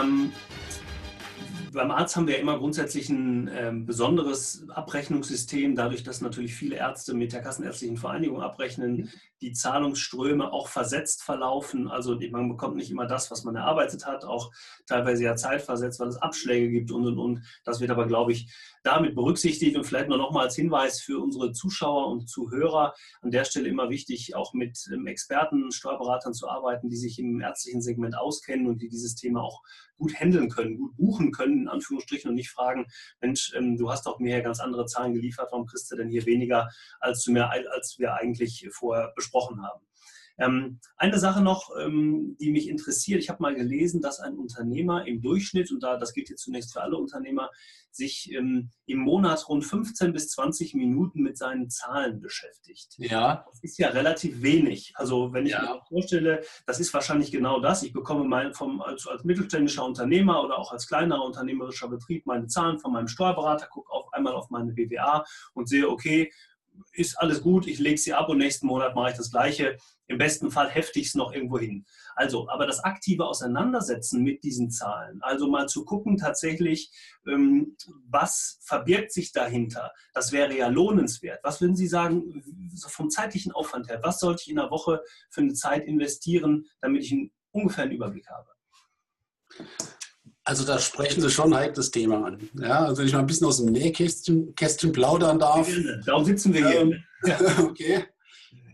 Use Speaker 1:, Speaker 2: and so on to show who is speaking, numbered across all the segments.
Speaker 1: Ähm, beim Arzt haben wir ja immer grundsätzlich ein ähm, besonderes Abrechnungssystem, dadurch, dass natürlich viele Ärzte mit der Kassenärztlichen Vereinigung abrechnen, mhm. die Zahlungsströme auch versetzt verlaufen. Also man bekommt nicht immer das, was man erarbeitet hat, auch teilweise ja zeitversetzt, weil es Abschläge gibt und und und. Das wird aber, glaube ich, damit berücksichtigt und vielleicht nur noch mal als Hinweis für unsere Zuschauer und Zuhörer an der Stelle immer wichtig, auch mit ähm, Experten, Steuerberatern zu arbeiten, die sich im ärztlichen Segment auskennen und die dieses Thema auch gut handeln können, gut buchen können, in Anführungsstrichen, und nicht fragen, Mensch, ähm, du hast doch mir ja ganz andere Zahlen geliefert, warum kriegst du denn hier weniger, als, du mir, als wir eigentlich vorher besprochen haben? Ähm, eine Sache noch, ähm, die mich interessiert. Ich habe mal gelesen, dass ein Unternehmer im Durchschnitt, und da, das gilt jetzt zunächst für alle Unternehmer, sich ähm, im Monat rund 15 bis 20 Minuten mit seinen Zahlen beschäftigt.
Speaker 2: Ja.
Speaker 1: Das ist ja relativ wenig. Also wenn ich ja. mir vorstelle, das ist wahrscheinlich genau das. Ich bekomme mein, vom, als, als mittelständischer Unternehmer oder auch als kleinerer unternehmerischer Betrieb meine Zahlen von meinem Steuerberater, gucke auf einmal auf meine BWA und sehe, okay, ist alles gut, ich lege sie ab und nächsten Monat mache ich das Gleiche. Im besten Fall hefte ich es noch irgendwo hin. Also, aber das aktive Auseinandersetzen mit diesen Zahlen, also mal zu gucken tatsächlich, ähm, was verbirgt sich dahinter, das wäre ja lohnenswert. Was würden Sie sagen, vom zeitlichen Aufwand her, was sollte ich in der Woche für eine Zeit investieren, damit ich einen, ungefähr einen Überblick habe?
Speaker 2: Also da sprechen Sie schon ein heikles Thema an. Ja, also wenn ich mal ein bisschen aus dem Nähkästchen Kästchen plaudern darf.
Speaker 1: Darum sitzen wir hier. Ähm,
Speaker 2: okay.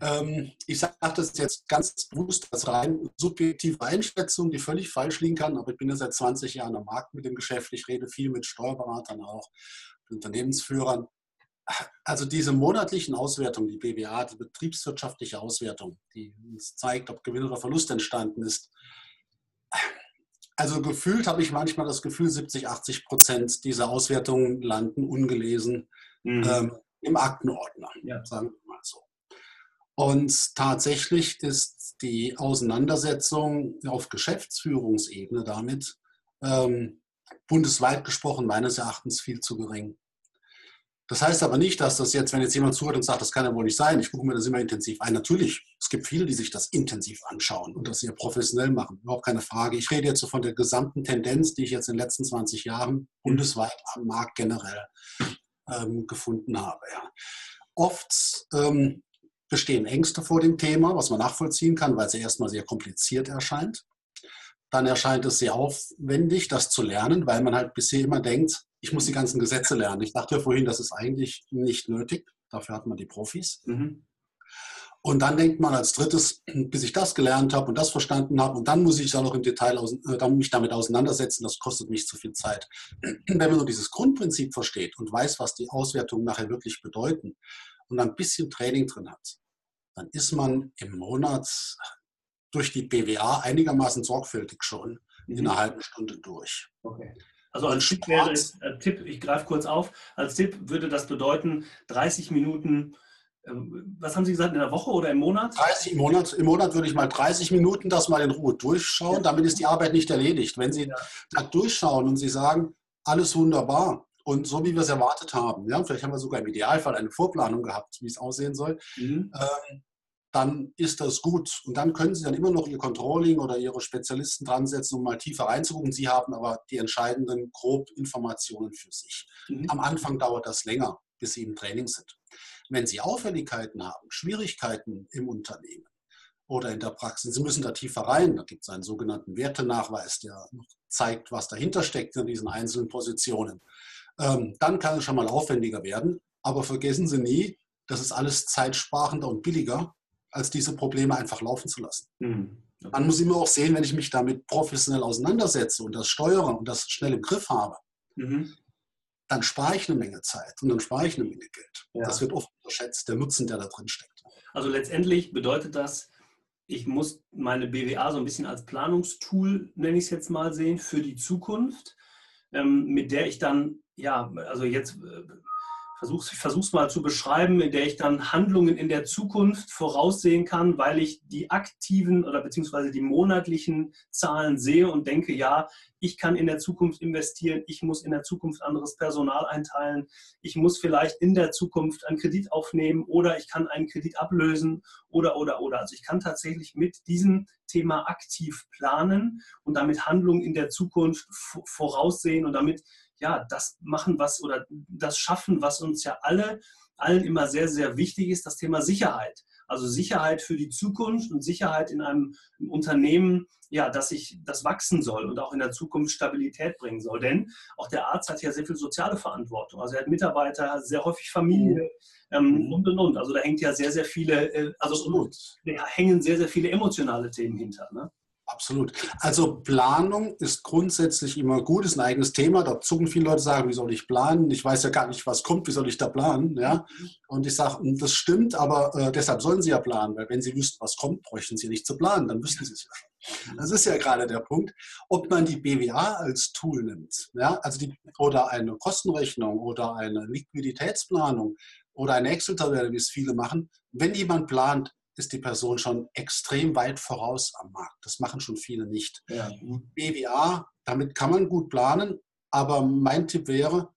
Speaker 2: Ähm, ich sage das jetzt ganz bewusst als rein subjektive Einschätzung, die völlig falsch liegen kann, aber ich bin ja seit 20 Jahren am Markt mit dem Geschäft. Ich rede viel mit Steuerberatern auch, mit Unternehmensführern. Also diese monatlichen Auswertungen, die BWA, die betriebswirtschaftliche Auswertung, die uns zeigt, ob Gewinn oder Verlust entstanden ist, also gefühlt habe ich manchmal das Gefühl, 70, 80 Prozent dieser Auswertungen landen ungelesen mhm. ähm, im Aktenordner, ja. sagen wir mal so. Und tatsächlich ist die Auseinandersetzung auf Geschäftsführungsebene damit ähm, bundesweit gesprochen meines Erachtens viel zu gering. Das heißt aber nicht, dass das jetzt, wenn jetzt jemand zuhört und sagt, das kann ja wohl nicht sein, ich gucke mir das immer intensiv ein. Natürlich, es gibt viele, die sich das intensiv anschauen und das sehr professionell machen. Überhaupt keine Frage. Ich rede jetzt so von der gesamten Tendenz, die ich jetzt in den letzten 20 Jahren bundesweit am Markt generell ähm, gefunden habe. Ja. Oft ähm, bestehen Ängste vor dem Thema, was man nachvollziehen kann, weil es ja erstmal sehr kompliziert erscheint. Dann erscheint es sehr aufwendig, das zu lernen, weil man halt bisher immer denkt, ich muss die ganzen Gesetze lernen. Ich dachte ja vorhin, das ist eigentlich nicht nötig. Dafür hat man die Profis. Mhm. Und dann denkt man als drittes, bis ich das gelernt habe und das verstanden habe, und dann muss ich auch noch im Detail aus, äh, mich damit auseinandersetzen, das kostet mich zu viel Zeit. Wenn man nur dieses Grundprinzip versteht und weiß, was die Auswertungen nachher wirklich bedeuten und ein bisschen Training drin hat, dann ist man im Monat durch die BWA einigermaßen sorgfältig schon mhm. in einer halben Stunde durch.
Speaker 1: Okay. Also als Tipp wäre äh, Tipp, ich greife kurz auf, als Tipp würde das bedeuten 30 Minuten, was haben Sie gesagt, in der Woche oder im Monat?
Speaker 2: 30 im Monat. Im Monat würde ich mal 30 Minuten das mal in Ruhe durchschauen, ja. damit ist die Arbeit nicht erledigt. Wenn Sie ja. da durchschauen und Sie sagen, alles wunderbar und so wie wir es erwartet haben, ja, vielleicht haben wir sogar im Idealfall eine Vorplanung gehabt, wie es aussehen soll, mhm. ähm, dann ist das gut. Und dann können Sie dann immer noch Ihr Controlling oder Ihre Spezialisten dran setzen, um mal tiefer reinzugucken. Sie haben aber die entscheidenden grob Informationen für sich. Mhm. Am Anfang dauert das länger, bis Sie im Training sind. Wenn Sie Auffälligkeiten haben, Schwierigkeiten im Unternehmen oder in der Praxis, Sie müssen da tiefer rein. Da gibt es einen sogenannten Wertenachweis, der zeigt, was dahinter steckt in diesen einzelnen Positionen. Ähm, dann kann es schon mal aufwendiger werden. Aber vergessen Sie nie, das ist alles zeitsparender und billiger, als diese Probleme einfach laufen zu lassen. Mhm. Okay. Man muss immer auch sehen, wenn ich mich damit professionell auseinandersetze und das steuere und das schnell im Griff habe, mhm. Dann spare ich eine Menge Zeit und dann spare ich eine Menge Geld. Ja. Das wird oft unterschätzt, der Nutzen, der da drin steckt.
Speaker 1: Also letztendlich bedeutet das, ich muss meine BWA so ein bisschen als Planungstool, nenne ich es jetzt mal, sehen für die Zukunft, ähm, mit der ich dann, ja, also jetzt versuche ich versuche es mal zu beschreiben, in der ich dann Handlungen in der Zukunft voraussehen kann, weil ich die aktiven oder beziehungsweise die monatlichen Zahlen sehe und denke, ja, ich kann in der Zukunft investieren, ich muss in der Zukunft anderes Personal einteilen, ich muss vielleicht in der Zukunft einen Kredit aufnehmen oder ich kann einen Kredit ablösen oder, oder, oder. Also ich kann tatsächlich mit diesem Thema aktiv planen und damit Handlungen in der Zukunft voraussehen und damit ja, das machen, was oder das schaffen, was uns ja alle, allen immer sehr, sehr wichtig ist, das Thema Sicherheit. Also Sicherheit für die Zukunft und Sicherheit in einem Unternehmen, ja, dass ich das wachsen soll und auch in der Zukunft Stabilität bringen soll. Denn auch der Arzt hat ja sehr viel soziale Verantwortung. Also er hat Mitarbeiter, sehr häufig Familie ähm, mhm. und und und. Also da hängt ja sehr, sehr viele, äh, also da hängen sehr, sehr viele emotionale Themen hinter. Ne?
Speaker 2: Absolut. Also Planung ist grundsätzlich immer gut, ist ein eigenes Thema. Da zucken viele Leute sagen, wie soll ich planen? Ich weiß ja gar nicht, was kommt, wie soll ich da planen? Ja? Und ich sage, hm, das stimmt, aber äh, deshalb sollen Sie ja planen, weil wenn Sie wüssten, was kommt, bräuchten Sie nicht zu planen, dann wüssten Sie es ja schon. Das ist ja gerade der Punkt, ob man die BWA als Tool nimmt, ja? also die, oder eine Kostenrechnung oder eine Liquiditätsplanung oder eine Excel-Tabelle, wie es viele machen. Wenn jemand plant, ist die Person schon extrem weit voraus am Markt. Das machen schon viele nicht. Ja. BWA, damit kann man gut planen, aber mein Tipp wäre,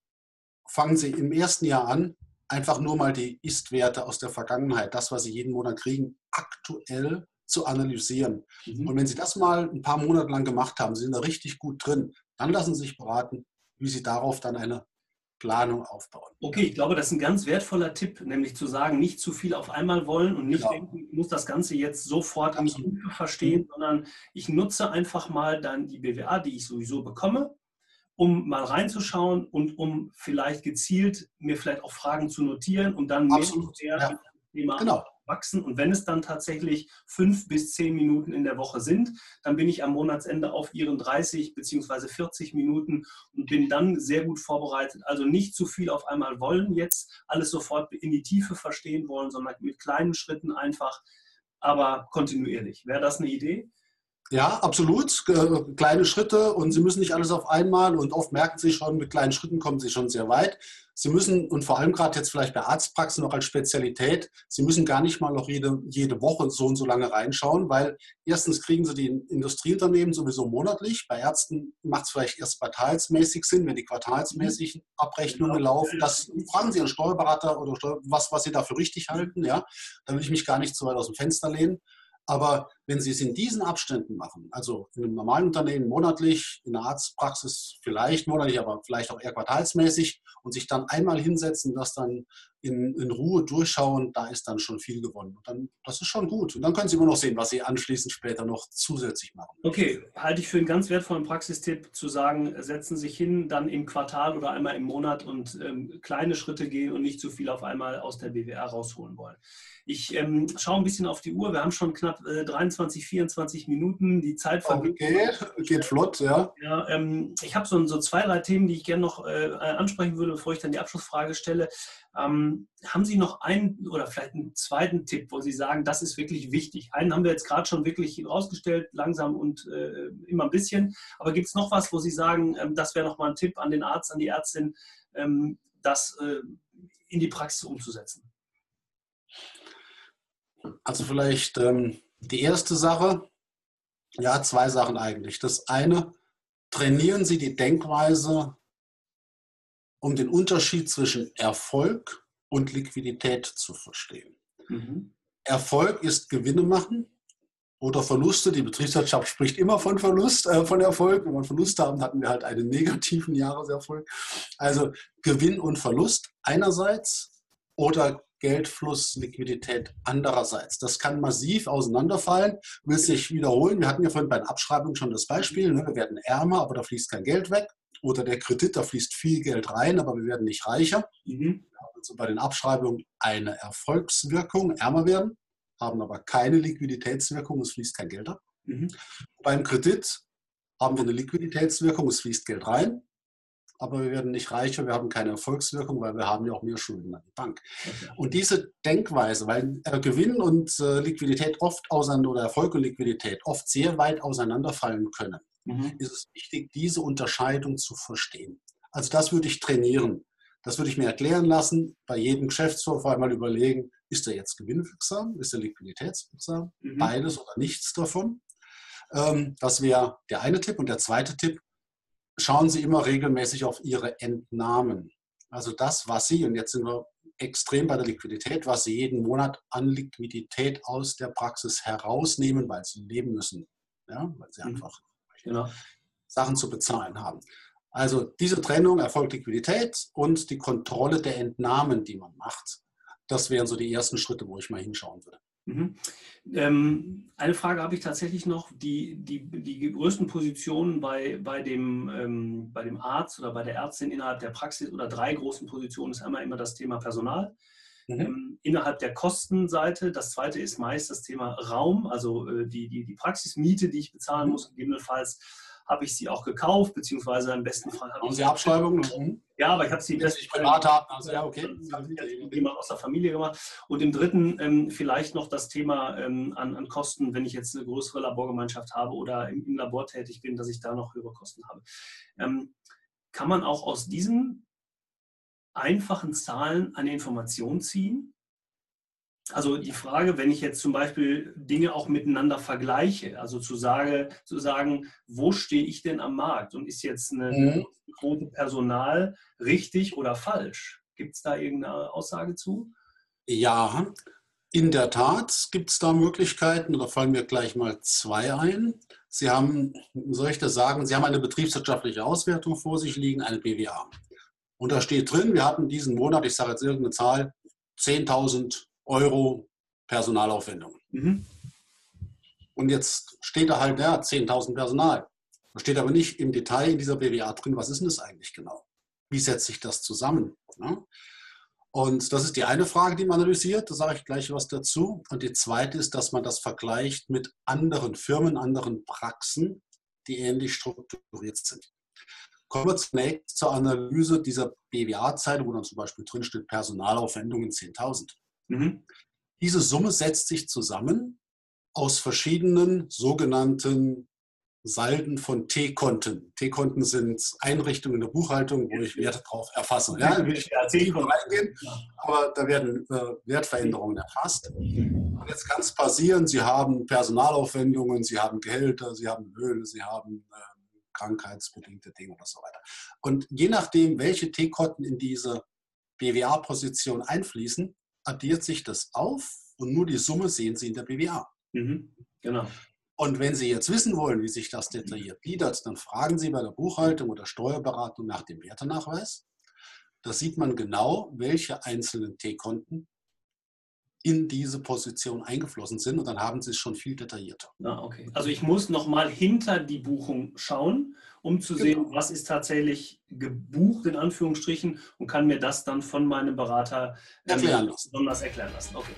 Speaker 2: fangen Sie im ersten Jahr an, einfach nur mal die Ist-Werte aus der Vergangenheit, das, was Sie jeden Monat kriegen, aktuell zu analysieren. Mhm. Und wenn Sie das mal ein paar Monate lang gemacht haben, Sie sind da richtig gut drin, dann lassen Sie sich beraten, wie Sie darauf dann eine Planung aufbauen.
Speaker 1: Okay, ich glaube, das ist ein ganz wertvoller Tipp, nämlich zu sagen, nicht zu viel auf einmal wollen und nicht genau. denken, ich muss das Ganze jetzt sofort am Computer verstehen, mhm. sondern ich nutze einfach mal dann die BWA, die ich sowieso bekomme, um mal reinzuschauen und um vielleicht gezielt mir vielleicht auch Fragen zu notieren und dann
Speaker 2: Absolut. mehr, mehr ja.
Speaker 1: Thema genau wachsen. Und wenn es dann tatsächlich fünf bis zehn Minuten in der Woche sind, dann bin ich am Monatsende auf ihren 30 beziehungsweise 40 Minuten und bin dann sehr gut vorbereitet. Also nicht zu viel auf einmal wollen jetzt, alles sofort in die Tiefe verstehen wollen, sondern mit kleinen Schritten einfach, aber kontinuierlich. Wäre das eine Idee?
Speaker 2: Ja, absolut. Kleine Schritte und Sie müssen nicht alles auf einmal und oft merken Sie schon, mit kleinen Schritten kommen Sie schon sehr weit. Sie müssen, und vor allem gerade jetzt vielleicht bei Arztpraxen noch als Spezialität, Sie müssen gar nicht mal noch jede, jede Woche so und so lange reinschauen, weil erstens kriegen Sie die Industrieunternehmen sowieso monatlich. Bei Ärzten macht es vielleicht erst quartalsmäßig Sinn, wenn die quartalsmäßigen Abrechnungen genau. laufen. Das fragen Sie Ihren Steuerberater oder was, was Sie dafür richtig halten. Ja? Da will ich mich gar nicht zu weit aus dem Fenster lehnen. Aber wenn Sie es in diesen Abständen machen, also in einem normalen Unternehmen monatlich, in der Arztpraxis vielleicht monatlich, aber vielleicht auch eher quartalsmäßig und sich dann einmal hinsetzen, das dann in, in Ruhe durchschauen, da ist dann schon viel gewonnen. Und dann, das ist schon gut. Und dann können Sie immer noch sehen, was Sie anschließend später noch zusätzlich machen.
Speaker 1: Okay, halte ich für einen ganz wertvollen Praxistipp zu sagen, setzen Sie sich hin, dann im Quartal oder einmal im Monat und ähm, kleine Schritte gehen und nicht zu viel auf einmal aus der BWR rausholen wollen. Ich ähm, schaue ein bisschen auf die Uhr. Wir haben schon knapp äh, 23, 24 Minuten. Die Zeit
Speaker 2: vergeht. Okay, geht flott, ja.
Speaker 1: ja ähm, ich habe so, so, zwei, drei Themen, die ich gerne noch äh, ansprechen würde, bevor ich dann die Abschlussfrage stelle. Ähm, haben Sie noch einen oder vielleicht einen zweiten Tipp, wo Sie sagen, das ist wirklich wichtig? Einen haben wir jetzt gerade schon wirklich rausgestellt, langsam und äh, immer ein bisschen. Aber gibt es noch was, wo Sie sagen, ähm, das wäre nochmal ein Tipp an den Arzt, an die Ärztin, ähm, das äh, in die Praxis umzusetzen?
Speaker 2: Also vielleicht ähm, die erste Sache, ja, zwei Sachen eigentlich. Das eine, trainieren Sie die Denkweise, um den Unterschied zwischen Erfolg und Liquidität zu verstehen. Mhm. Erfolg ist Gewinne machen oder Verluste. Die Betriebswirtschaft spricht immer von Verlust, äh, von Erfolg. Wenn wir Verlust haben, hatten wir halt einen negativen Jahreserfolg. Also Gewinn und Verlust einerseits oder Geldfluss, Liquidität andererseits. Das kann massiv auseinanderfallen, will sich wiederholen. Wir hatten ja vorhin bei den Abschreibungen schon das Beispiel, ne? wir werden ärmer, aber da fließt kein Geld weg. Oder der Kredit, da fließt viel Geld rein, aber wir werden nicht reicher. Mhm. Also bei den Abschreibungen eine Erfolgswirkung, ärmer werden, haben aber keine Liquiditätswirkung, es fließt kein Geld ab. Mhm. Beim Kredit haben wir eine Liquiditätswirkung, es fließt Geld rein, aber wir werden nicht reicher, wir haben keine Erfolgswirkung, weil wir haben ja auch mehr Schulden an die Bank. Okay. Und diese Denkweise, weil äh, Gewinn und äh, Liquidität oft auseinander oder Erfolg und Liquidität oft sehr weit auseinanderfallen können, mhm. ist es wichtig, diese Unterscheidung zu verstehen. Also das würde ich trainieren. Das würde ich mir erklären lassen. Bei jedem Geschäftsvorfall mal überlegen, ist er jetzt gewinnwirksam, ist er liquiditätswirksam, mhm. beides oder nichts davon. Ähm, das wäre der eine Tipp. Und der zweite Tipp, schauen Sie immer regelmäßig auf Ihre Entnahmen. Also das, was Sie, und jetzt sind wir extrem bei der Liquidität, was Sie jeden Monat an Liquidität aus der Praxis herausnehmen, weil Sie leben müssen. Ja, weil Sie mhm. einfach genau. Sachen zu bezahlen haben. Also diese Trennung erfolgt Liquidität und die Kontrolle der Entnahmen, die man macht. Das wären so die ersten Schritte, wo ich mal hinschauen würde.
Speaker 1: Mhm. Ähm, eine Frage habe ich tatsächlich noch. Die, die, die größten Positionen bei, bei, dem, ähm, bei dem Arzt oder bei der Ärztin innerhalb der Praxis oder drei großen Positionen ist einmal immer das Thema Personal. Mhm. Ähm, innerhalb der Kostenseite. Das zweite ist meist das Thema Raum, also äh, die, die, die Praxismiete, die ich bezahlen mhm. muss, gegebenenfalls habe ich sie auch gekauft, beziehungsweise im besten Fall
Speaker 2: habe ich sie Abschreibungen.
Speaker 1: Ja, aber ich habe sie
Speaker 2: besten privat haben. Also ja, okay.
Speaker 1: jemand aus der Familie gemacht. Und im dritten ähm, vielleicht noch das Thema ähm, an, an, Kosten, wenn ich jetzt eine größere Laborgemeinschaft habe oder im, im Labor tätig bin, dass ich da noch höhere Kosten habe. Ähm, kann man auch aus diesen einfachen Zahlen eine Information ziehen? Also die Frage, wenn ich jetzt zum Beispiel Dinge auch miteinander vergleiche, also zu, sage, zu sagen, wo stehe ich denn am Markt und ist jetzt eine mhm. Quote Personal richtig oder falsch? Gibt es da irgendeine Aussage zu?
Speaker 2: Ja, in der Tat gibt es da Möglichkeiten. Da fallen mir gleich mal zwei ein. Sie haben, soll ich das sagen, Sie haben eine betriebswirtschaftliche Auswertung vor sich liegen, eine BWA. Und da steht drin, wir hatten diesen Monat, ich sage jetzt irgendeine Zahl, 10.000 Euro Personalaufwendungen. Mhm. Und jetzt steht da halt, ja, 10.000 Personal. Da steht aber nicht im Detail in dieser BWA drin, was ist denn das eigentlich genau? Wie setzt sich das zusammen? Ja? Und das ist die eine Frage, die man analysiert. Da sage ich gleich was dazu. Und die zweite ist, dass man das vergleicht mit anderen Firmen, anderen Praxen, die ähnlich strukturiert sind. Kommen wir zunächst zur Analyse dieser BWA-Zeile, wo dann zum Beispiel drin steht Personalaufwendungen 10.000. Mhm. Diese Summe setzt sich zusammen aus verschiedenen sogenannten Salden von T-Konten. T-Konten sind Einrichtungen in der Buchhaltung, wo ich Werte drauf erfasse. Ja, will ich nicht reingehen, aber da werden äh, Wertveränderungen erfasst. Und jetzt kann es passieren, Sie haben Personalaufwendungen, Sie haben Gehälter, Sie haben Löhne, Sie haben äh, krankheitsbedingte Dinge und so weiter. Und je nachdem, welche T-Konten in diese BWA-Position einfließen, addiert sich das auf und nur die Summe sehen Sie in der BWA. Mhm, genau. Und wenn Sie jetzt wissen wollen, wie sich das detailliert gliedert, dann fragen Sie bei der Buchhaltung oder Steuerberatung nach dem Wertenachweis. Da sieht man genau, welche einzelnen T-Konten in diese Position eingeflossen sind und dann haben Sie es schon viel detaillierter.
Speaker 1: Ah, okay. Also ich muss nochmal hinter die Buchung schauen, um zu genau. sehen, was ist tatsächlich gebucht in Anführungsstrichen und kann mir das dann von meinem Berater
Speaker 2: erklären lassen.
Speaker 1: besonders erklären lassen. Okay.